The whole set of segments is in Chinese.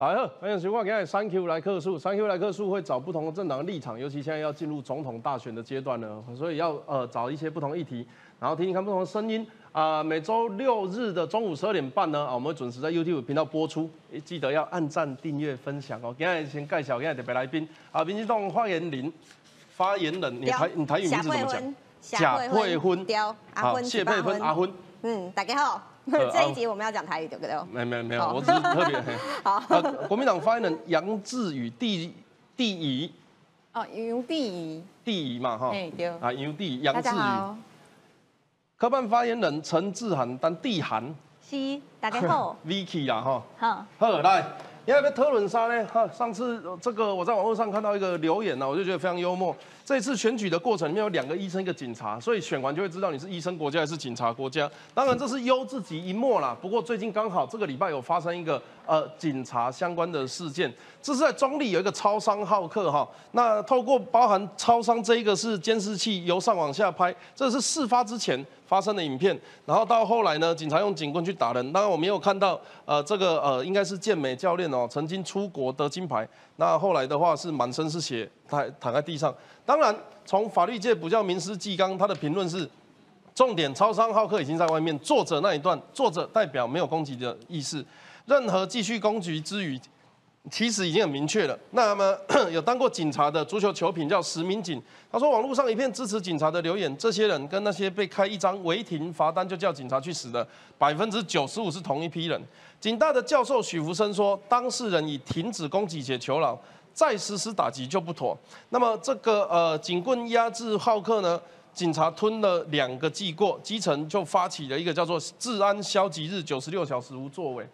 来好，欢迎收看今天三 Q 来客数，三 Q 来客数会找不同的政党立场，尤其现在要进入总统大选的阶段呢，所以要呃找一些不同议题，然后听听看不同的声音啊、每周六日的中午十二点半呢，啊，我们会准时在 YouTube 频道播出，诶记得要按赞、订阅、分享哦。今天先介绍今天特别来宾啊，民进党发言人，发言人，你台你台语名字怎么讲？贾慧芬，刁阿芬，好谢佩芬阿芬。嗯，大家好，呃 这一集我们要讲台语对不对？没没没有，我只是特别。嘿 好。呃，国民党发言人杨志宇第第一哦，杨第一，第一嘛哈，哎对。啊杨第一杨志宇，科办发言人陈志涵但地涵是大家好，Vicky 啦哈，好，好来，你要不要讨论啥呢？哈，上次呃这个我在网络上看到一个留言呢，我就觉得非常幽默。这次选举的过程里面有两个医生，一个警察，所以选完就会知道你是医生国家还是警察国家。当然这是优自己一默啦。不过最近刚好这个礼拜有发生一个呃警察相关的事件，这是在中立有一个超商好客哈。那透过包含超商这一个是监视器由上往下拍，这是事发之前发生的影片，然后到后来呢，警察用警棍去打人。当然我没有看到呃这个呃应该是健美教练哦，曾经出国得金牌，那后来的话是满身是血，他还躺在地上。当然从法律界不叫名师纪纲，他的评论是。重点，超商好客已经在外面。作者那一段，作者代表没有攻击的意思，任何继续攻击之余，其实已经很明确了。那么 有当过警察的足球球评叫石民警，他说网络上一片支持警察的留言，这些人跟那些被开一张违停罚单就叫警察去死的百分之九十五是同一批人。警大的教授许福生说，当事人已停止攻击且求饶，再实施打击就不妥。那么这个呃警棍压制浩克呢？警察吞了两个记过，基层就发起了一个叫做“治安消极日”，九十六小时无作为。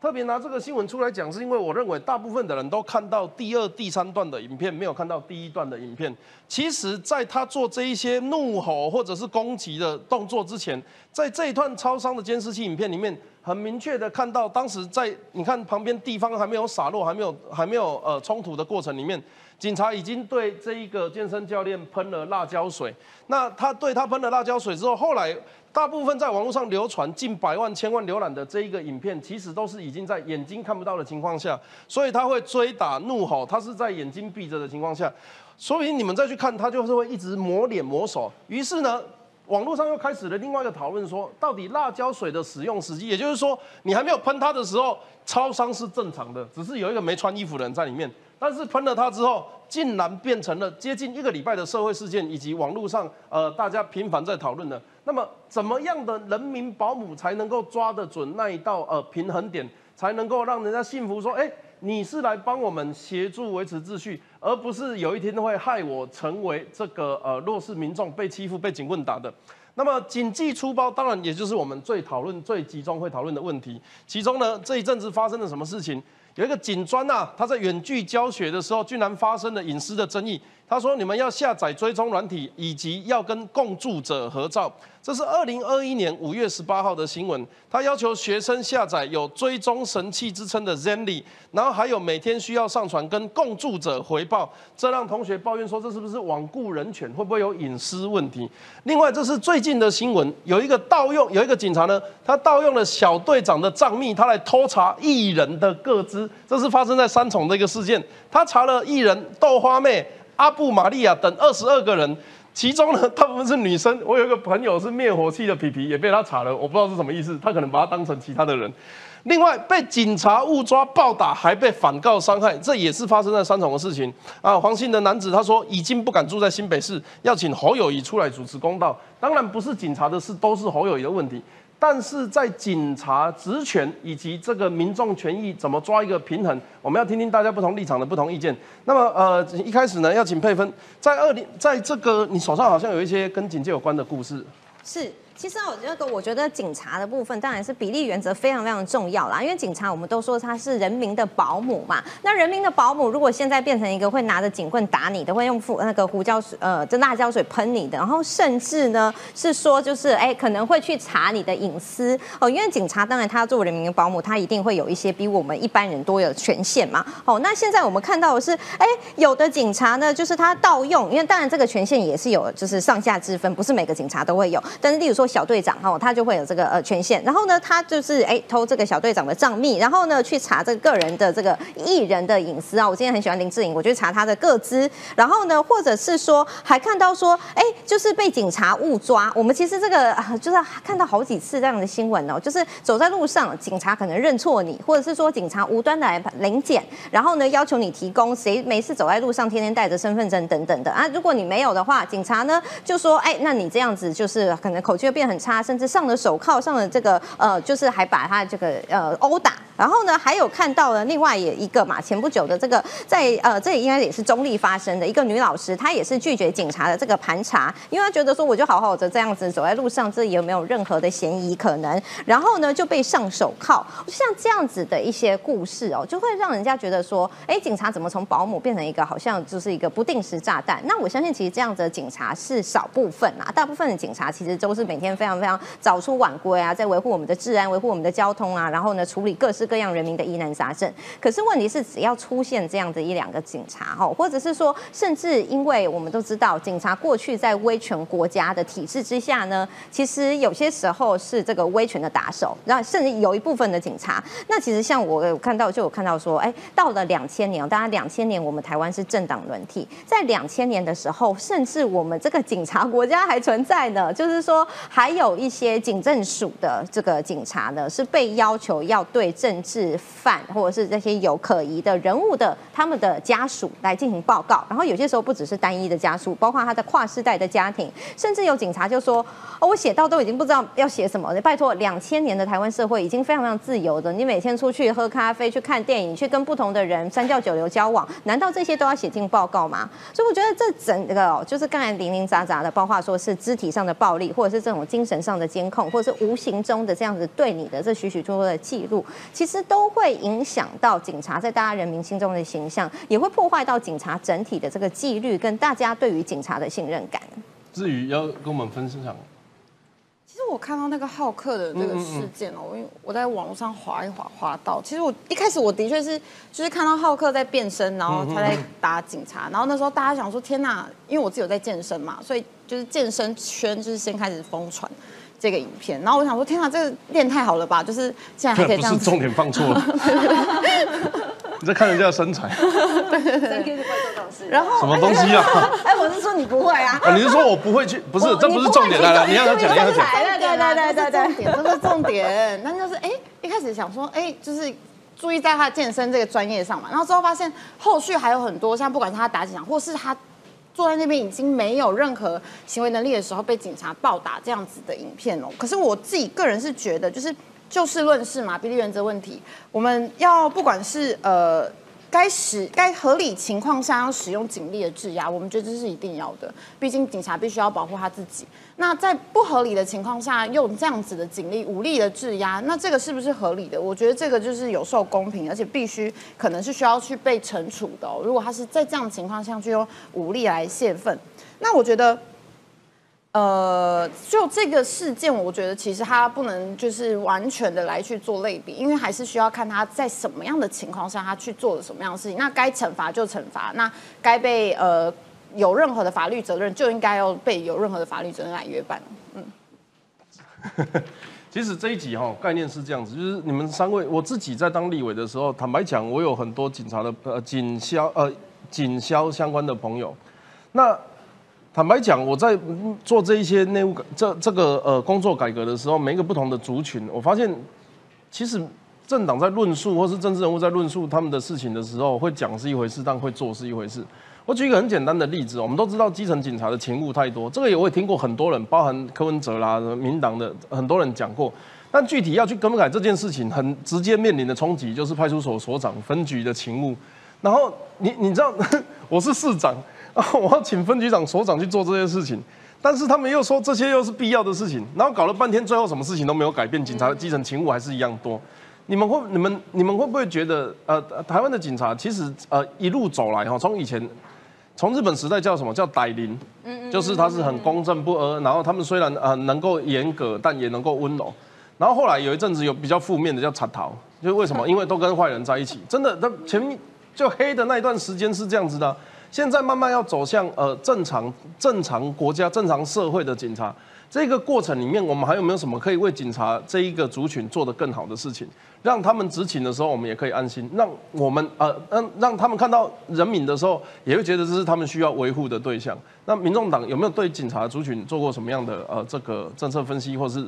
特别拿这个新闻出来讲，是因为我认为大部分的人都看到第二、第三段的影片，没有看到第一段的影片。其实，在他做这一些怒吼或者是攻击的动作之前，在这一段超商的监视器影片里面，很明确的看到，当时在你看旁边地方还没有洒落、还没有还没有呃冲突的过程里面，警察已经对这一个健身教练喷了辣椒水。那他对他喷了辣椒水之后，后来大部分在网络上流传近百万、千万浏览的这一个影片，其实都是已经在眼睛看不到的情况下，所以他会追打、怒吼，他是在眼睛闭着的情况下，所以你们再去看，他就是会一直抹脸、抹手。于是呢，网络上又开始了另外一个讨论，说到底辣椒水的使用时机，也就是说，你还没有喷它的时候，超商是正常的，只是有一个没穿衣服的人在里面。但是喷了它之后，竟然变成了接近一个礼拜的社会事件，以及网络上呃大家频繁在讨论的。那么怎么样的人民保姆才能够抓得准那一道呃平衡点，才能够让人家信服说，哎，你是来帮我们协助维持秩序，而不是有一天会害我成为这个呃弱势民众被欺负、被警棍打的。那么谨记出包，当然也就是我们最讨论、最集中会讨论的问题。其中呢，这一阵子发生了什么事情？有一个警专呐、他在远距教学的时候，居然发生了隐私的争议。他说：“你们要下载追踪软体，以及要跟共住者合照。”这是二零二一年五月十八号的新闻。他要求学生下载有追踪神器之称的 Zenly，然后还有每天需要上传跟共住者回报，这让同学抱怨说这是不是罔顾人权，会不会有隐私问题？另外，这是最近的新闻，有一个盗用，有一个警察呢，他盗用了小队长的账密，他来偷查艺人的个资，这是发生在三重的一个事件。他查了艺人豆花妹、阿布玛利亚等二十二个人。其中呢，大部分是女生。我有一个朋友是灭火器的皮皮，也被他查了，我不知道是什么意思。他可能把他当成其他的人。另外，被警察误抓暴打，还被反告伤害，这也是发生在三重的事情啊。黄姓的男子他说，已经不敢住在新北市，要请侯友谊出来主持公道。当然不是警察的事，都是侯友谊的问题。但是在警察职权以及这个民众权益怎么抓一个平衡，我们要听听大家不同立场的不同意见。那么呃，一开始呢，要请佩芬，在二零，在这个你手上好像有一些跟警戒有关的故事。是。其实我这个，我觉得警察的部分当然是比例原则非常非常重要啦，因为警察我们都说他是人民的保姆嘛。那人民的保姆如果现在变成一个会拿着警棍打你的，会用那个胡椒水呃这辣椒水喷你的，然后甚至呢是说就是哎可能会去查你的隐私哦，因为警察当然他作为人民的保姆，他一定会有一些比我们一般人多有权限嘛。哦，那现在我们看到的是哎有的警察呢就是他盗用，因为当然这个权限也是有就是上下之分，不是每个警察都会有。但是例如说小队长哈，他就会有这个呃权限，然后呢，他就是哎偷这个小队长的账密，然后呢去查这个个人的这个艺人的隐私啊。我今天很喜欢林志颖，我就查他的个资，然后呢，或者是说还看到说，哎，就是被警察误抓。我们其实这个就是看到好几次这样的新闻哦，就是走在路上，警察可能认错你，或者是说警察无端的来临检，然后呢要求你提供谁没事走在路上天天带着身份证等等的啊。如果你没有的话，警察呢就说，哎，那你这样子就是可能口气会变很差，甚至上了手铐，上了这个呃，就是还把他这个呃殴打。然后呢，还有看到了另外也一个嘛，前不久的这个在呃，这应该也是中立发生的一个女老师，她也是拒绝警察的这个盘查，因为她觉得说我就好好的这样子走在路上，这有没有任何的嫌疑可能？然后呢就被上手铐，像这样子的一些故事哦，就会让人家觉得说，哎，警察怎么从保姆变成一个好像就是一个不定时炸弹？那我相信其实这样子的警察是少部分啊，大部分的警察其实都是每天非常非常早出晚归啊，在维护我们的治安、维护我们的交通啊，然后呢处理各式。各样人民的疑难杂症，可是问题是，只要出现这样的一两个警察哈，或者是说，甚至因为我们都知道，警察过去在威权国家的体制之下呢，其实有些时候是这个威权的打手，然后甚至有一部分的警察，那其实像我有看到，就有看到说，哎，到了两千年，当然两千年我们台湾是政党轮替，在两千年的时候，甚至我们这个警察国家还存在呢，就是说还有一些警政署的这个警察呢，是被要求要对政是犯或者是这些有可疑的人物的他们的家属来进行报告，然后有些时候不只是单一的家属，包括他的跨世代的家庭，甚至有警察就说：“哦，我写到都已经不知道要写什么了。”拜托，两千年的台湾社会已经非常非常自由的，你每天出去喝咖啡、去看电影、去跟不同的人三教九流交往，难道这些都要写进报告吗？所以我觉得这整个就是刚才零零杂杂的，包括说是肢体上的暴力，或者是这种精神上的监控，或者是无形中的这样子对你的这许许多多的记录，其实。其实都会影响到警察在大家人民心中的形象，也会破坏到警察整体的这个纪律跟大家对于警察的信任感。至于要跟我们分享，其实我看到那个好客的这个事件哦，因为我在网络上划一划划到，其实我一开始我的确是就是看到好客在变身，然后他在打警察，然后那时候大家想说天呐，因为我自己有在健身嘛，所以就是健身圈就是先开始疯传。这个影片，然后我想说，天啊，这个练太好了吧！就是现在还可以这样。不是重点放错了。你在看人家的身材。对对对。然后什么东西啊？哎，我是说你不会啊。你是说我不会去？不是，这不是重点来了。你要讲，你要讲。对对对对对对，重点，这是重点。那就是哎，一开始想说，哎，就是注意在他健身这个专业上嘛。然后之后发现，后续还有很多，像不管是他打几场，或是他。坐在那边已经没有任何行为能力的时候被警察暴打这样子的影片哦，可是我自己个人是觉得，就是就事论事嘛，比例原则问题，我们要不管是呃。该使该合理情况下要使用警力的制压，我们觉得这是一定要的。毕竟警察必须要保护他自己。那在不合理的情况下用这样子的警力、武力的制压，那这个是不是合理的？我觉得这个就是有受公平，而且必须可能是需要去被惩处的。如果他是在这样的情况下去用武力来泄愤，那我觉得。呃，就这个事件，我觉得其实他不能就是完全的来去做类比，因为还是需要看他在什么样的情况下他去做了什么样的事情。那该惩罚就惩罚，那该被呃有任何的法律责任就应该要被有任何的法律责任来约办。嗯，其实这一集哈概念是这样子，就是你们三位，我自己在当立委的时候，坦白讲，我有很多警察的呃警消呃警消相关的朋友，那。坦白讲，我在做这一些内务这这个呃工作改革的时候，每一个不同的族群，我发现其实政党在论述或是政治人物在论述他们的事情的时候，会讲是一回事，但会做是一回事。我举一个很简单的例子，我们都知道基层警察的勤务太多，这个也我也听过很多人，包含柯文哲啦、民党的很多人讲过。但具体要去更改这件事情，很直接面临的冲击就是派出所所长、分局的勤务。然后你你知道，我是市长。我要请分局长、所长去做这些事情，但是他们又说这些又是必要的事情，然后搞了半天，最后什么事情都没有改变，警察的基层勤务还是一样多。你们会、你们、你们会不会觉得，呃，台湾的警察其实呃一路走来哈，从以前从日本时代叫什么叫歹灵，嗯就是他是很公正不阿，然后他们虽然呃能够严格，但也能够温柔。然后后来有一阵子有比较负面的叫惨逃，就是为什么？因为都跟坏人在一起，真的，他前面就黑的那一段时间是这样子的。现在慢慢要走向呃正常正常国家正常社会的警察，这个过程里面，我们还有没有什么可以为警察这一个族群做得更好的事情，让他们执勤的时候，我们也可以安心，让我们呃让让他们看到人民的时候，也会觉得这是他们需要维护的对象。那民众党有没有对警察族群做过什么样的呃这个政策分析，或是？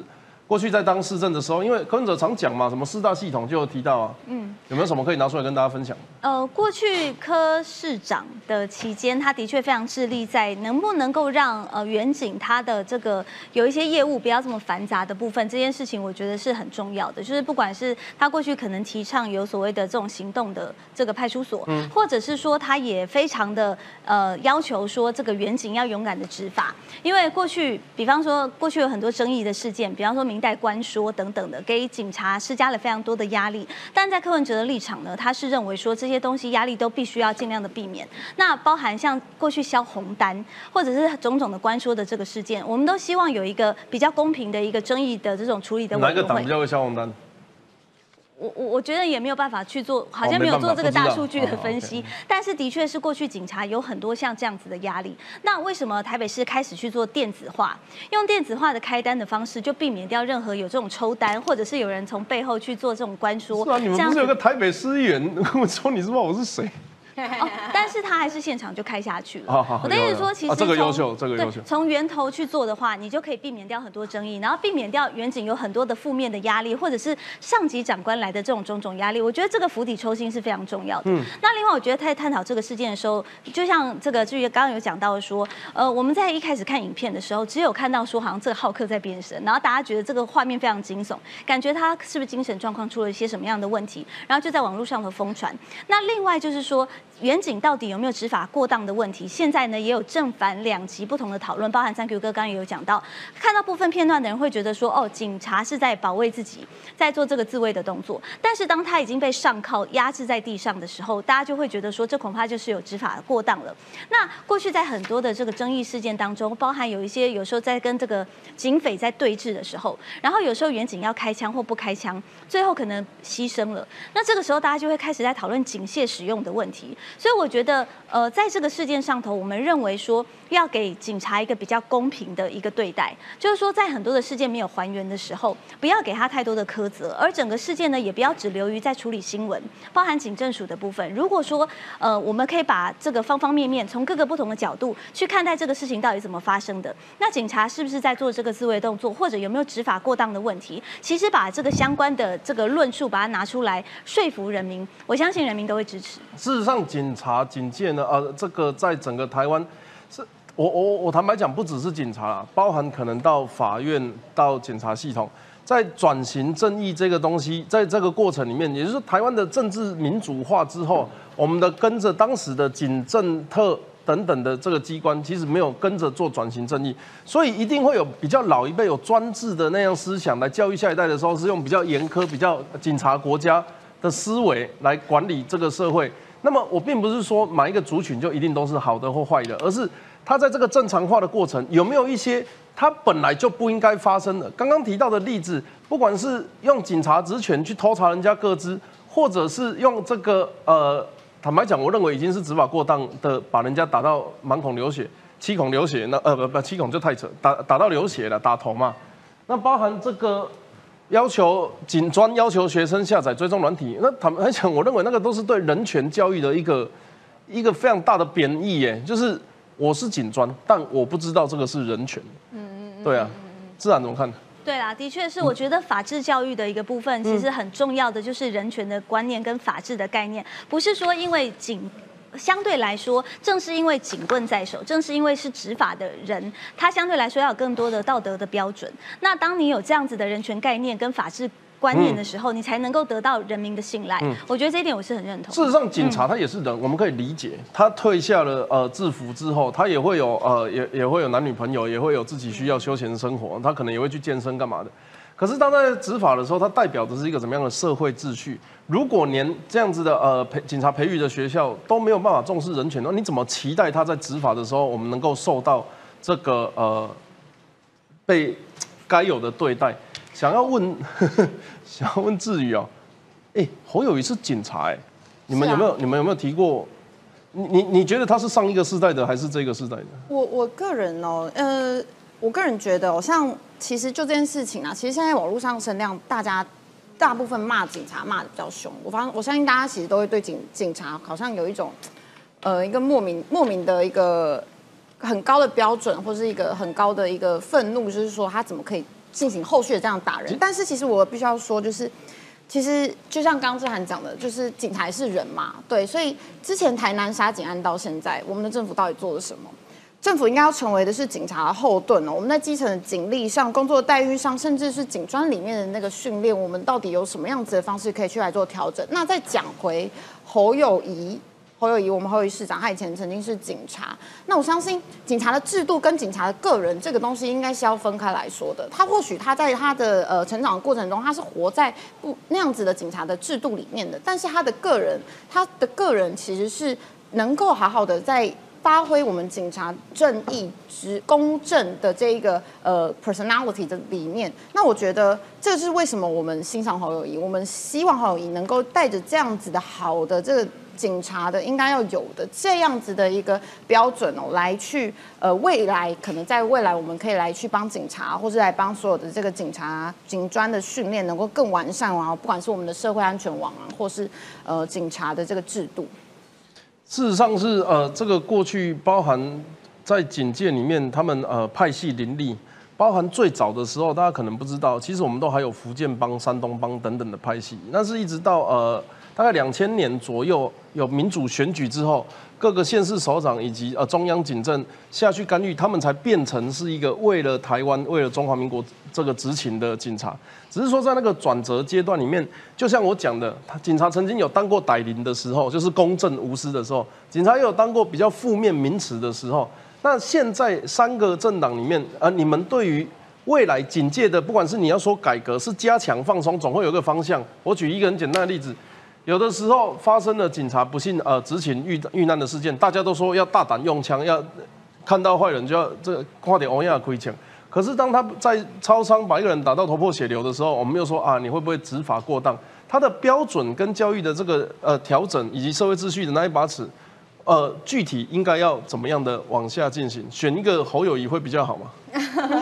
过去在当市政的时候，因为柯文哲常讲嘛，什么四大系统就有提到啊，嗯，有没有什么可以拿出来跟大家分享？呃，过去柯市长的期间，他的确非常致力在能不能够让呃远景他的这个有一些业务不要这么繁杂的部分，这件事情我觉得是很重要的。就是不管是他过去可能提倡有所谓的这种行动的这个派出所，嗯，或者是说他也非常的呃要求说这个远景要勇敢的执法，因为过去比方说过去有很多争议的事件，比方说民。代官说等等的，给警察施加了非常多的压力。但在柯文哲的立场呢，他是认为说这些东西压力都必须要尽量的避免。那包含像过去销红单，或者是种种的官说的这个事件，我们都希望有一个比较公平的一个争议的这种处理的委员会。哪个党比较会销红单？我我我觉得也没有办法去做，好像没有做这个大数据的分析。但是的确是过去警察有很多像这样子的压力。那为什么台北市开始去做电子化，用电子化的开单的方式，就避免掉任何有这种抽单，或者是有人从背后去做这种关说。是啊，你们不是有个台北市议员 跟我说，你知道我是谁？哦，但是他还是现场就开下去了。我的意思说，其实这个优秀，这个优秀。从源头去做的话，你就可以避免掉很多争议，然后避免掉远景有很多的负面的压力，或者是上级长官来的这种种种压力。我觉得这个釜底抽薪是非常重要的。嗯。那另外，我觉得在探讨这个事件的时候，就像这个至于刚刚有讲到说，呃，我们在一开始看影片的时候，只有看到说好像这个浩克在变身，然后大家觉得这个画面非常惊悚，感觉他是不是精神状况出了一些什么样的问题，然后就在网络上头疯传。那另外就是说，远景到底。有没有执法过当的问题？现在呢也有正反两极不同的讨论，包含三 Q 哥刚刚也有讲到，看到部分片段的人会觉得说，哦，警察是在保卫自己，在做这个自卫的动作。但是当他已经被上铐压制在地上的时候，大家就会觉得说，这恐怕就是有执法过当了。那过去在很多的这个争议事件当中，包含有一些有时候在跟这个警匪在对峙的时候，然后有时候远景要开枪或不开枪，最后可能牺牲了。那这个时候大家就会开始在讨论警械使用的问题。所以我觉得。呃，在这个事件上头，我们认为说要给警察一个比较公平的一个对待，就是说在很多的事件没有还原的时候，不要给他太多的苛责，而整个事件呢，也不要只留于在处理新闻，包含警政署的部分。如果说呃，我们可以把这个方方面面从各个不同的角度去看待这个事情到底怎么发生的，那警察是不是在做这个自卫动作，或者有没有执法过当的问题？其实把这个相关的这个论述把它拿出来说服人民，我相信人民都会支持。事实上，警察警戒呢？呃，这个在整个台湾，是我我我坦白讲，不只是警察，包含可能到法院、到检察系统，在转型正义这个东西，在这个过程里面，也就是台湾的政治民主化之后，我们的跟着当时的警政特等等的这个机关，其实没有跟着做转型正义，所以一定会有比较老一辈有专制的那样思想来教育下一代的时候，是用比较严苛、比较警察国家的思维来管理这个社会。那么我并不是说买一个族群就一定都是好的或坏的，而是他在这个正常化的过程有没有一些他本来就不应该发生的。刚刚提到的例子，不管是用警察职权去偷查人家个资，或者是用这个呃，坦白讲，我认为已经是执法过当的，把人家打到满孔流血、七孔流血，那呃不不七孔就太扯，打打到流血了，打头嘛。那包含这个。要求警专要求学生下载追踪软体，那坦白讲，我认为那个都是对人权教育的一个一个非常大的贬义耶。就是我是警专，但我不知道这个是人权。嗯嗯嗯。对啊，自然怎么看？对啦，的确是，我觉得法治教育的一个部分，其实很重要的就是人权的观念跟法治的概念，不是说因为警。相对来说，正是因为警棍在手，正是因为是执法的人，他相对来说要有更多的道德的标准。那当你有这样子的人权概念跟法治观念的时候，你才能够得到人民的信赖。我觉得这一点我是很认同。事实上，警察他也是人，我们可以理解，他退下了呃制服之后，他也会有呃也也会有男女朋友，也会有自己需要休闲生活，他可能也会去健身干嘛的。可是当在执法的时候，他代表的是一个怎么样的社会秩序？如果连这样子的呃培警察培育的学校都没有办法重视人权，那你怎么期待他在执法的时候，我们能够受到这个呃被该有的对待？想要问，想要问志宇哦，哎，侯友谊是警察哎，你们有没有你们有没有提过？你你你觉得他是上一个世代的还是这个世代的？我我个人哦，呃。我个人觉得，像其实就这件事情啊，其实现在网络上声量，大家大部分骂警察骂的比较凶。我发我相信大家其实都会对警警察好像有一种，呃，一个莫名莫名的一个很高的标准，或是一个很高的一个愤怒，就是说他怎么可以进行后续的这样打人？但是其实我必须要说，就是其实就像刚刚志涵讲的，就是警察是人嘛，对，所以之前台南杀警案到现在，我们的政府到底做了什么？政府应该要成为的是警察的后盾哦。我们在基层的警力上、工作待遇上，甚至是警专里面的那个训练，我们到底有什么样子的方式可以去来做调整？那再讲回侯友谊，侯友谊，我们侯友谊市长，他以前曾经是警察。那我相信警察的制度跟警察的个人这个东西，应该是要分开来说的。他或许他在他的呃成长的过程中，他是活在不那样子的警察的制度里面的，但是他的个人，他的个人其实是能够好好的在。发挥我们警察正义、之公正的这一个呃 personality 的理念，那我觉得这是为什么我们欣赏侯友谊，我们希望侯友谊能够带着这样子的好的这个警察的应该要有的这样子的一个标准哦，来去呃未来可能在未来我们可以来去帮警察，或是来帮所有的这个警察警专的训练能够更完善啊，不管是我们的社会安全网啊，或是呃警察的这个制度。事实上是呃，这个过去包含在警界里面，他们呃派系林立，包含最早的时候，大家可能不知道，其实我们都还有福建帮、山东帮等等的派系。那是一直到呃大概两千年左右有民主选举之后，各个县市首长以及呃中央警政下去干预，他们才变成是一个为了台湾、为了中华民国这个执勤的警察。只是说，在那个转折阶段里面，就像我讲的，他警察曾经有当过歹灵的时候，就是公正无私的时候；警察也有当过比较负面名词的时候。那现在三个政党里面，呃，你们对于未来警戒的，不管是你要说改革，是加强、放松，总会有一个方向。我举一个很简单的例子，有的时候发生了警察不幸呃执勤遇遇难的事件，大家都说要大胆用枪，要看到坏人就要这快点欧亚亏钱。可是当他在超商把一个人打到头破血流的时候，我们又说啊，你会不会执法过当？他的标准跟教育的这个呃调整，以及社会秩序的那一把尺，呃，具体应该要怎么样的往下进行？选一个侯友谊会比较好吗？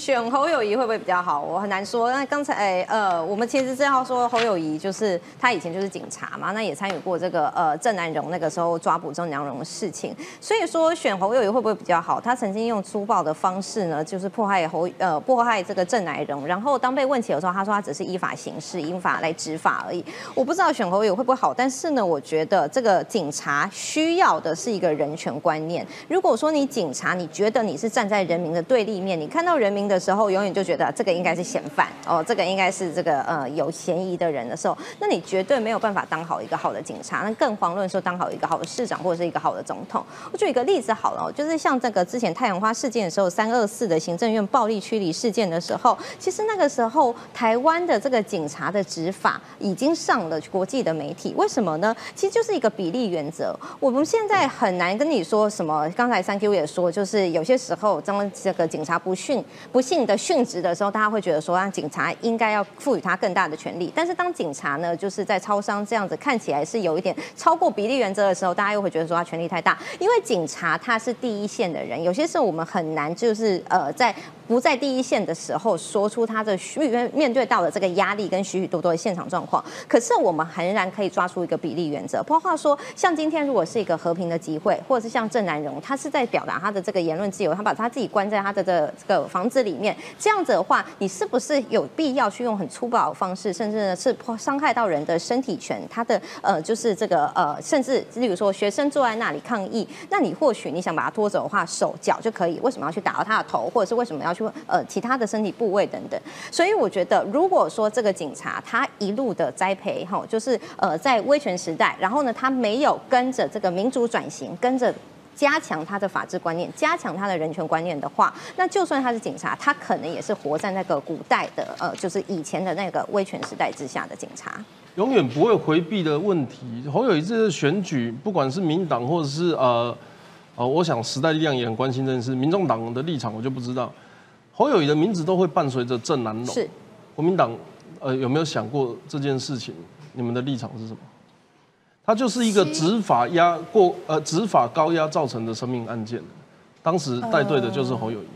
选侯友谊会不会比较好？我很难说。那刚才呃，我们其实是要说侯友谊，就是他以前就是警察嘛，那也参与过这个呃郑南荣那个时候抓捕郑南荣的事情。所以说选侯友谊会不会比较好？他曾经用粗暴的方式呢，就是迫害侯呃迫害这个郑南荣，然后当被问起的时候，他说他只是依法行事，依法来执法而已。我不知道选侯友谊会不会好，但是呢，我觉得这个警察需要的是一个人权观念。如果说你警察，你觉得你是站在人民的对立面，你看。到人民的时候，永远就觉得这个应该是嫌犯哦，这个应该是这个呃有嫌疑的人的时候，那你绝对没有办法当好一个好的警察，那更遑论说当好一个好的市长或者是一个好的总统。我举一个例子好了，就是像这个之前太阳花事件的时候，三二四的行政院暴力驱离事件的时候，其实那个时候台湾的这个警察的执法已经上了国际的媒体，为什么呢？其实就是一个比例原则。我们现在很难跟你说什么，刚才三 Q 也说，就是有些时候当这个警察不训。不幸的殉职的时候，大家会觉得说，让警察应该要赋予他更大的权利。但是当警察呢，就是在超商这样子看起来是有一点超过比例原则的时候，大家又会觉得说他权力太大。因为警察他是第一线的人，有些时候我们很难就是呃在。不在第一线的时候，说出他的面面对到的这个压力跟许许多多的现场状况。可是我们仍然可以抓出一个比例原则。包括说，像今天如果是一个和平的集会，或者是像郑南荣，他是在表达他的这个言论自由，他把他自己关在他的这这个房子里面，这样子的话，你是不是有必要去用很粗暴的方式，甚至呢是伤害到人的身体权？他的呃，就是这个呃，甚至例如说学生坐在那里抗议，那你或许你想把他拖走的话，手脚就可以，为什么要去打到他的头，或者是为什么要去？呃，其他的身体部位等等，所以我觉得，如果说这个警察他一路的栽培哈，就是呃在威权时代，然后呢他没有跟着这个民主转型，跟着加强他的法治观念，加强他的人权观念的话，那就算他是警察，他可能也是活在那个古代的呃，就是以前的那个威权时代之下的警察，永远不会回避的问题。侯友谊这次选举，不管是民党或者是呃呃，我想时代力量也很关心这件事，民众党的立场我就不知道。侯友谊的名字都会伴随着郑南龙。是，国民党呃有没有想过这件事情？你们的立场是什么？他就是一个执法压过呃执法高压造成的生命案件，当时带队的就是侯友谊。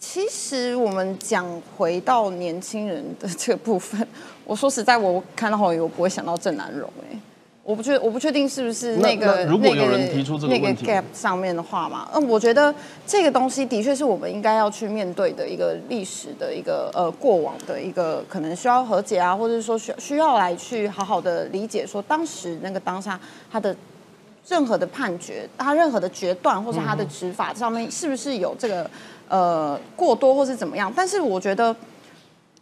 其实我们讲回到年轻人的这个部分，我说实在，我看到侯友宜，我不会想到郑南荣哎。我不确我不确定是不是那个那如果有人提出这个那个 gap 上面的话嘛，嗯，我觉得这个东西的确是我们应该要去面对的一个历史的一个呃过往的一个可能需要和解啊，或者是说需需要来去好好的理解说当时那个当下他的任何的判决，他任何的决断或者他的执法上面是不是有这个呃过多或是怎么样？但是我觉得。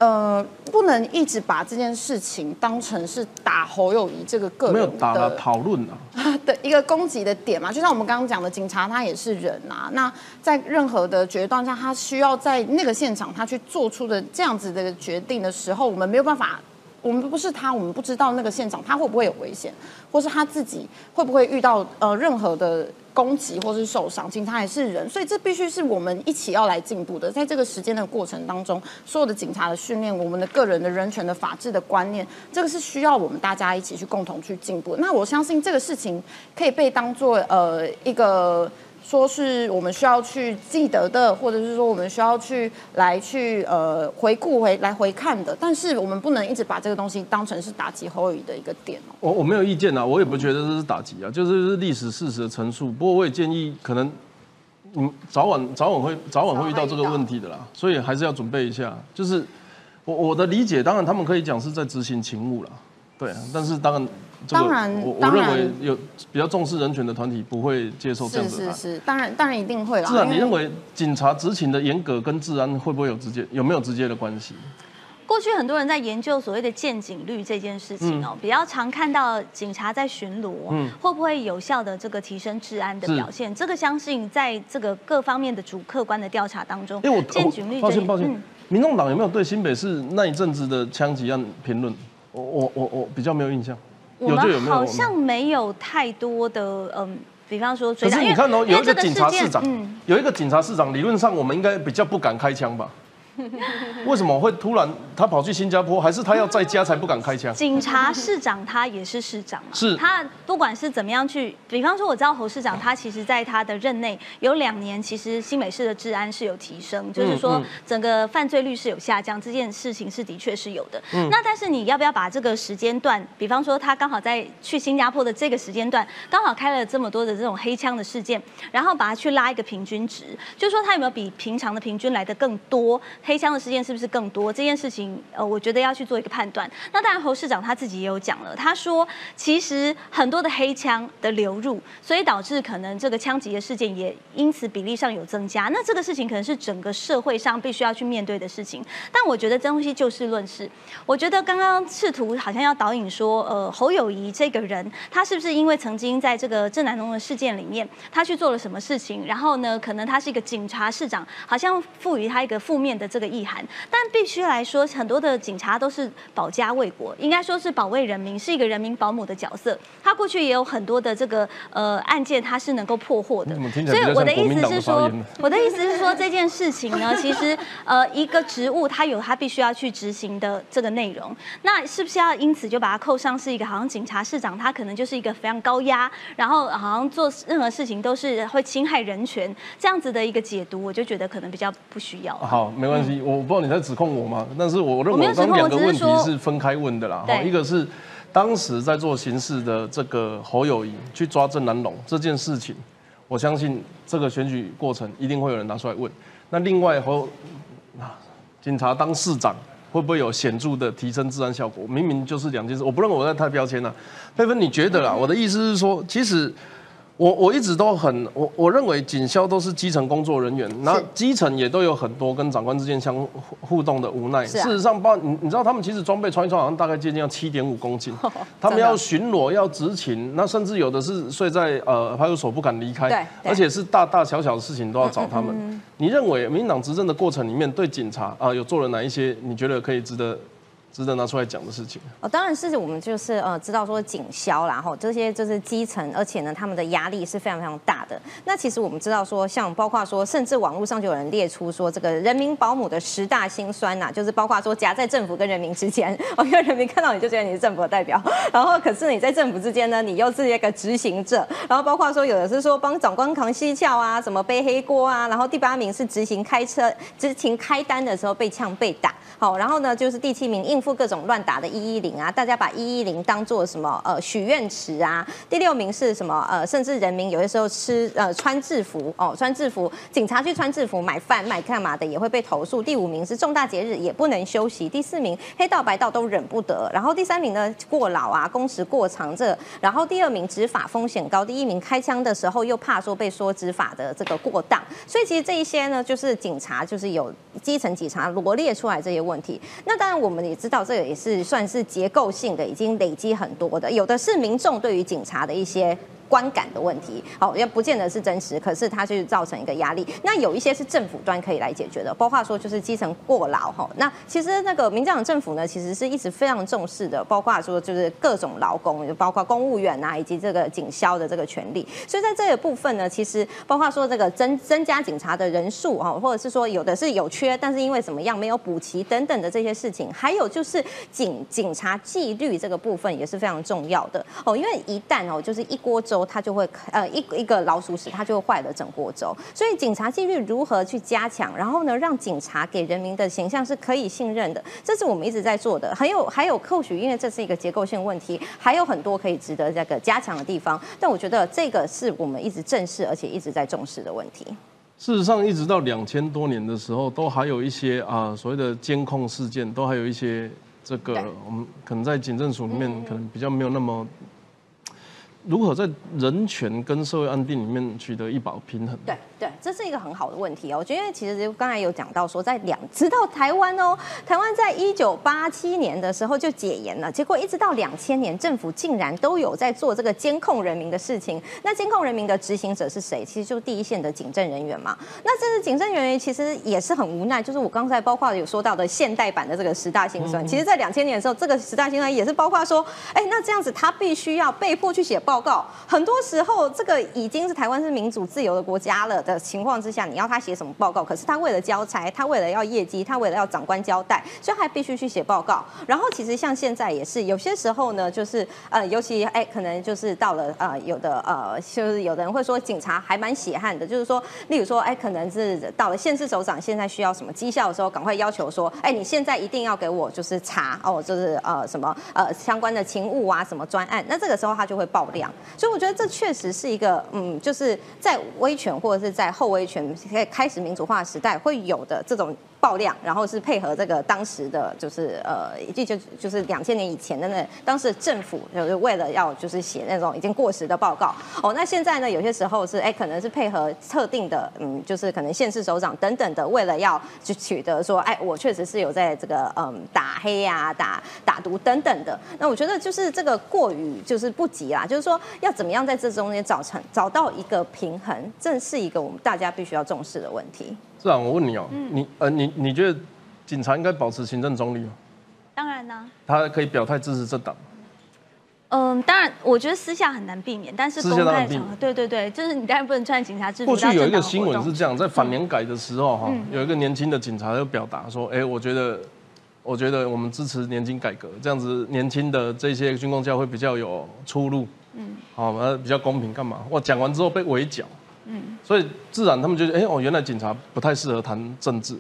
呃，不能一直把这件事情当成是打侯友谊这个个人没有打了的讨论啊，的一个攻击的点嘛，就像我们刚刚讲的，警察他也是人啊。那在任何的决断下，他需要在那个现场他去做出的这样子的决定的时候，我们没有办法，我们不是他，我们不知道那个现场他会不会有危险，或是他自己会不会遇到呃任何的攻击或是受伤。警察也是人，所以这必须是我们一起要来进步的。在这个时间的过程当中，所有的警察的训练，我们的个人的人权的法治的观念，这个是需要我们大家一起去共同去进步。那我相信这个事情可以被当做呃一个。说是我们需要去记得的，或者是说我们需要去来去呃回顾回来回看的，但是我们不能一直把这个东西当成是打击侯友谊的一个点哦。我我没有意见啊，我也不觉得这是打击啊，就是历史事实的陈述。不过我也建议，可能嗯早晚早晚会早晚会遇到这个问题的啦，所以还是要准备一下。就是我我的理解，当然他们可以讲是在执行勤务啦，对啊，但是当然这个当然我我认为有比较重视人权的团体不会接受这样的。是是，当然当然一定会啦。是啊，你认为警察执勤的严格跟治安会不会有直接有没有直接的关系？过去很多人在研究所谓的见警率这件事情哦，比较常看到警察在巡逻，嗯会不会有效的这个提升治安的表现？这个相信在这个各方面的主客观的调查当中，因为我见警率歉抱歉嗯，民众党有没有对新北市那一阵子的枪击案评论？我我我我比较没有印象，我有就有没有？们好像没有太多的嗯，比方说追可，是你看哦，有一个警察市长有一个警察市长，理论上我们应该比较不敢开枪吧？为什么会突然他跑去新加坡？还是他要在家才不敢开枪？警察市长他也是市长嘛，是他不管是怎么样去，比方说我知道侯市长他其实在他的任内有两年，其实新北市的治安是有提升，就是说嗯整个犯罪率是有下降，这件事情是的确是有的。嗯那但是你要不要把这个时间段，比方说他刚好在去新加坡的这个时间段，刚好开了这么多的这种黑枪的事件，然后把它去拉一个平均值，就是说他有没有比平常的平均来的更多？黑黑枪的事件是不是更多？这件事情，呃，我觉得要去做一个判断。那当然，侯市长他自己也有讲了，他说其实很多的黑枪的流入，所以导致可能这个枪击的事件也因此比例上有增加。那这个事情可能是整个社会上必须要去面对的事情。但我觉得这东西就事论事。我觉得刚刚试图好像要导引说，呃，侯友谊这个人，他是不是因为曾经在这个郑南榕的事件里面，他去做了什么事情，然后呢，可能他是一个警察市长，好像赋予他一个负面的这个意涵。但必须来说，很多的警察都是保家卫国，应该说是保卫人民，是一个人民保姆的角色。他过去也有很多的这个呃案件，他是能够破获的所以我的意思是说我的意思是说这件事情呢，其实呃一个职务他有他必须要去执行的这个内容，那是不是要因此就把它扣上是一个好像警察市长，他可能就是一个非常高压，然后好像做任何事情都是会侵害人权这样子的一个解读，我就觉得可能比较不需要。好，没关系，我不知道你在指控我吗？但是我认为刚两个问题是分开问的啦。哈，一个是当时在做刑事的这个侯友谊去抓郑南龙这件事情，我相信这个选举过程一定会有人拿出来问。那另外侯啊，警察当市长会不会有显著的提升治安效果？明明就是两件事，我不认为我在太标签了。佩芬，你觉得啦？我的意思是说，其实。我我一直都很我我认为警消都是基层工作人员，那基层也都有很多跟长官之间相互互动的无奈。啊。事实上，包你你知道他们其实装备穿一穿，好像大概接近要七点五公斤，他们要巡逻要执勤，那甚至有的是睡在呃派出所不敢离开，而且是大大小小的事情都要找他们。你认为民进党执政的过程里面，对警察啊、有做了哪一些你觉得可以值得值得拿出来讲的事情？哦，当然是我们就是呃知道说警消啦，吼这些就是基层，而且呢他们的压力是非常非常大的。那其实我们知道说，像包括说，甚至网络上就有人列出说，这个人民保姆的十大辛酸呐、就是包括说夹在政府跟人民之间，哦，因为人民看到你就觉得你是政府的代表，然后可是你在政府之间呢，你又是一个执行者，然后包括说有的是说帮长官扛蹊跷啊，什么背黑锅啊，然后第八名是执行开车执行开单的时候被呛被打，好，然后呢就是第七名应付各种乱打的一一零啊，大家把一一零当做什么呃许愿池啊，第六名是什么呃，甚至人民有些时候吃呃穿制服哦，穿制服，警察去穿制服买饭买干嘛的也会被投诉。第五名是重大节日也不能休息，第四名黑道白道都忍不得，然后第三名呢过劳啊，工时过长这，然后第二名执法风险高，第一名开枪的时候又怕说被说执法的这个过当，所以其实这一些呢，就是警察就是有基层警察罗列出来这些问题。那当然我们也知，这个也是算是结构性的，已经累积很多的，有的是民众对于警察的一些。观感的问题，好，也不见得是真实，可是它就是造成一个压力。那有一些是政府端可以来解决的，包括说就是基层过劳哈。那其实那个民进党政府呢，其实是一直非常重视的，包括说就是各种劳工，包括公务员啊，以及这个警消的这个权利。所以在这个部分呢，其实包括说这个增增加警察的人数哈，或者是说有的是有缺，但是因为怎么样没有补齐等等的这些事情，还有就是警警察纪律这个部分也是非常重要的哦，因为一旦哦就是一锅粥。它就会呃一一个老鼠屎，它就会坏了整锅粥。所以警察纪律如何去加强，然后呢，让警察给人民的形象是可以信任的，这是我们一直在做的。还有还有，扣许因为这是一个结构性问题，还有很多可以值得这个加强的地方。但我觉得这个是我们一直正视而且一直在重视的问题。事实上，一直到两千多年的时候，都还有一些啊所谓的监控事件，都还有一些这个我们可能在警政署里面可能比较没有那么。如何在人权跟社会安定里面取得一保平衡？对对，这是一个很好的问题哦。我觉得其实刚才有讲到说，在两直到台湾哦，台湾在一九八七年的时候就解严了，结果一直到两千年，政府竟然都有在做这个监控人民的事情。那监控人民的执行者是谁？其实就是第一线的警政人员嘛。那这是警政人员其实也是很无奈，就是我刚才包括有说到的现代版的这个十大辛酸。其实，在两千年的时候，这个十大辛酸也是包括说，哎，那这样子他必须要被迫去写报。报告很多时候，这个已经是台湾是民主自由的国家了的情况之下，你要他写什么报告？可是他为了交差，他为了要业绩，他为了要长官交代，所以还必须去写报告。然后其实像现在也是，有些时候呢，就是呃，尤其哎，可能就是到了呃，有的呃，就是有的人会说警察还蛮血汗的，就是说，例如说哎，可能是到了县市首长现在需要什么绩效的时候，赶快要求说，哎，你现在一定要给我就是查哦，就是呃什么呃相关的勤务啊，什么专案，那这个时候他就会爆料。所以我觉得这确实是一个，嗯，就是在威权或者是在后威权开始民主化时代会有的这种。爆量，然后是配合这个当时的就是呃，就就就是两千年以前的那当时政府就是为了要就是写那种已经过时的报告哦。那现在呢，有些时候是哎，可能是配合特定的嗯，就是可能县市首长等等的，为了要去取得说哎，我确实是有在这个嗯打黑呀、打打毒等等的。那我觉得就是这个过于就是不急啦，就是说要怎么样在这中间找成找到一个平衡，正是一个我们大家必须要重视的问题。是啊，我问你哦，你呃，你你觉得警察应该保持行政中立吗？当然呢。他可以表态支持政党。嗯，当然，我觉得私下很难避免，但是公开场合，对对对，就是你当然不能穿警察制服。过去有一个新闻是这样，在反年改的时候哈，有一个年轻的警察就表达说，哎，我觉得，我觉得我们支持年轻改革，这样子年轻的这些军工教会比较有出路，嗯，好，呃，比较公平，干嘛？我讲完之后被围剿。嗯，所以自然他们就觉得，哎，哦，原来警察不太适合谈政治。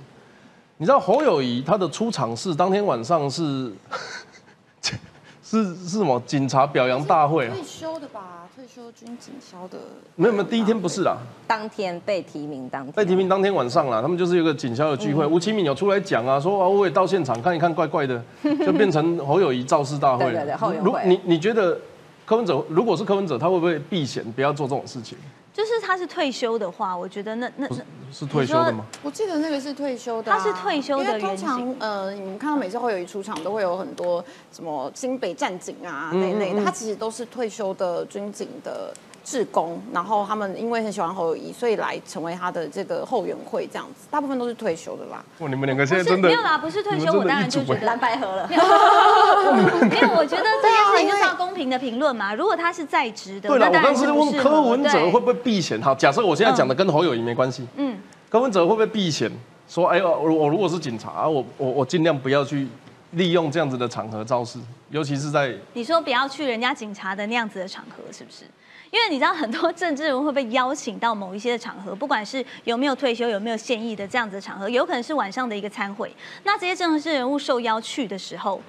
你知道侯友谊他的出场是当天晚上是 是是什么？警察表扬大会退休的吧？退休军警消的？没有没有，第一天不是啦。当天被提名当天被提名当天晚上啦，他们就是有个警消的聚会，吴启敏有出来讲啊，说啊我也到现场看一看，怪怪的，就变成侯友谊造势大会。对对对，侯友如你你觉得柯文哲如果是柯文哲，他会不会避嫌，不要做这种事情？就是他是退休的话，我觉得那那是是退休的吗？我记得那个是退休的，他是退休的。因为通常呃，你们看到每次会有一出场，都会有很多什么新北战警啊那类的，他其实都是退休的军警的志工，然后他们因为很喜欢侯友谊，所以来成为他的这个后援会这样子，大部分都是退休的啦。哇，你们两个现在真的是没有啦，不是退休，我当然就觉得蓝白合了。因为我觉得这件事情就是要公平的评论嘛。如果他是在职的，对了，我那当然刚是问柯文哲对会不会避嫌？好，假设我现在讲的跟侯友谊没关系，嗯，柯文哲会不会避嫌？说，哎，我我如果是警察，我我我尽量不要去利用这样子的场合造势，尤其是在你说不要去人家警察的那样子的场合，是不是？因为你知道很多政治人物会被邀请到某一些的场合，不管是有没有退休、有没有现役的这样子的场合，有可能是晚上的一个餐会。那这些政治人物受邀去的时候，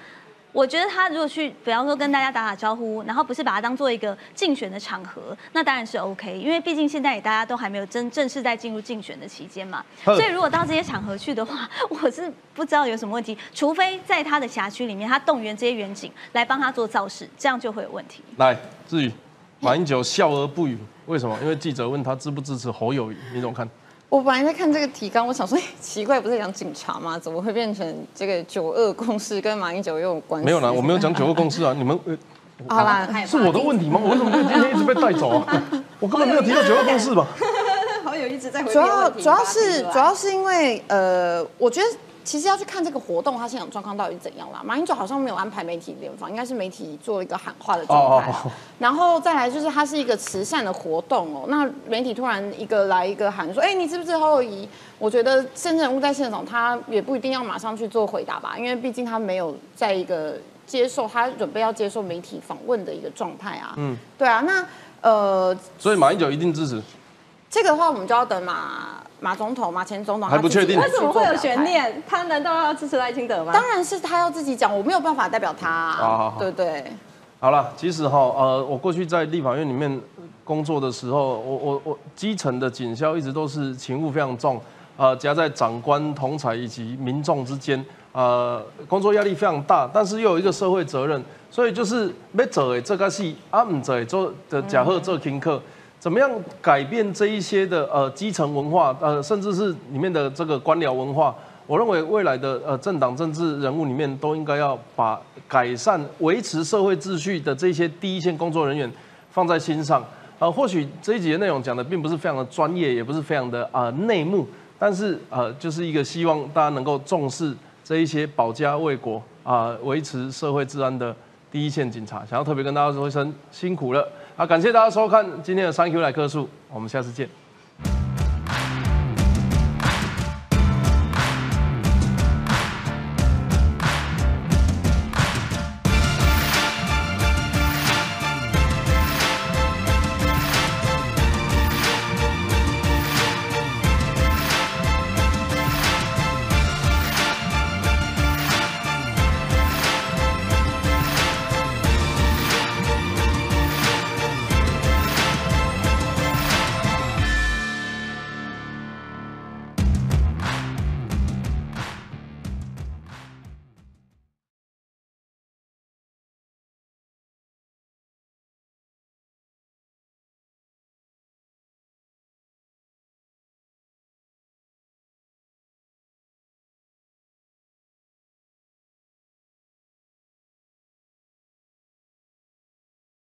我觉得他如果去，比方说跟大家打打招呼，然后不是把它当做一个竞选的场合，那当然是 OK，因为毕竟现在也大家都还没有真正式在进入竞选的期间嘛。所以如果到这些场合去的话，我是不知道有什么问题，除非在他的辖区里面，他动员这些远景来帮他做造势，这样就会有问题。来，至于马英九笑而不语，为什么？因为记者问他支不支持侯友谊，你怎么看？我本来在看这个提纲，我想说，哎奇怪，不是讲警察吗？怎么会变成这个九二共识跟马英九又有关系？没有啦，我没有讲九二共识啊，你们呃好啦，是我的问题吗？我为什么今天一直被带走啊？我根本没有提到九二共识吧？好友一直在回避主要问题主要是主要是因为呃，我觉得其实要去看这个活动，它现场状况到底怎样啦。马英九好像没有安排媒体联访，应该是媒体做一个喊话的状态。然后再来就是它是一个慈善的活动哦，那媒体突然一个来一个喊说，哎、你知不知道侯友谊？我觉得政治人物在现场，他也不一定要马上去做回答吧，因为毕竟他没有在一个接受他准备要接受媒体访问的一个状态啊。嗯，对啊，那呃，所以马英九一定支持。这个的话，我们就要等马马总统、马前总统还不确定为什么会有？悬念？他难道要支持赖清德吗？当然是他要自己讲，我没有办法代表他、啊，好好好对不对？好了，其实哈，呃，我过去在立法院里面工作的时候，我我我基层的警校一直都是情务非常重，呃，夹在长官、同才以及民众之间，呃，工作压力非常大，但是又有一个社会责任，所以就是要做的这个是啊，唔做的做的假贺做听课。怎么样改变这一些的呃基层文化，呃，甚至是里面的这个官僚文化？我认为未来的呃政党政治人物里面都应该要把改善、维持社会秩序的这些第一线工作人员放在心上。呃，或许这一集的内容讲的并不是非常的专业，也不是非常的呃内幕，但是呃就是一个希望大家能够重视这一些保家卫国啊、维持社会治安的第一线警察。想要特别跟大家说一声辛苦了啊！感谢大家收看今天的三 Q 来客数，我们下次见。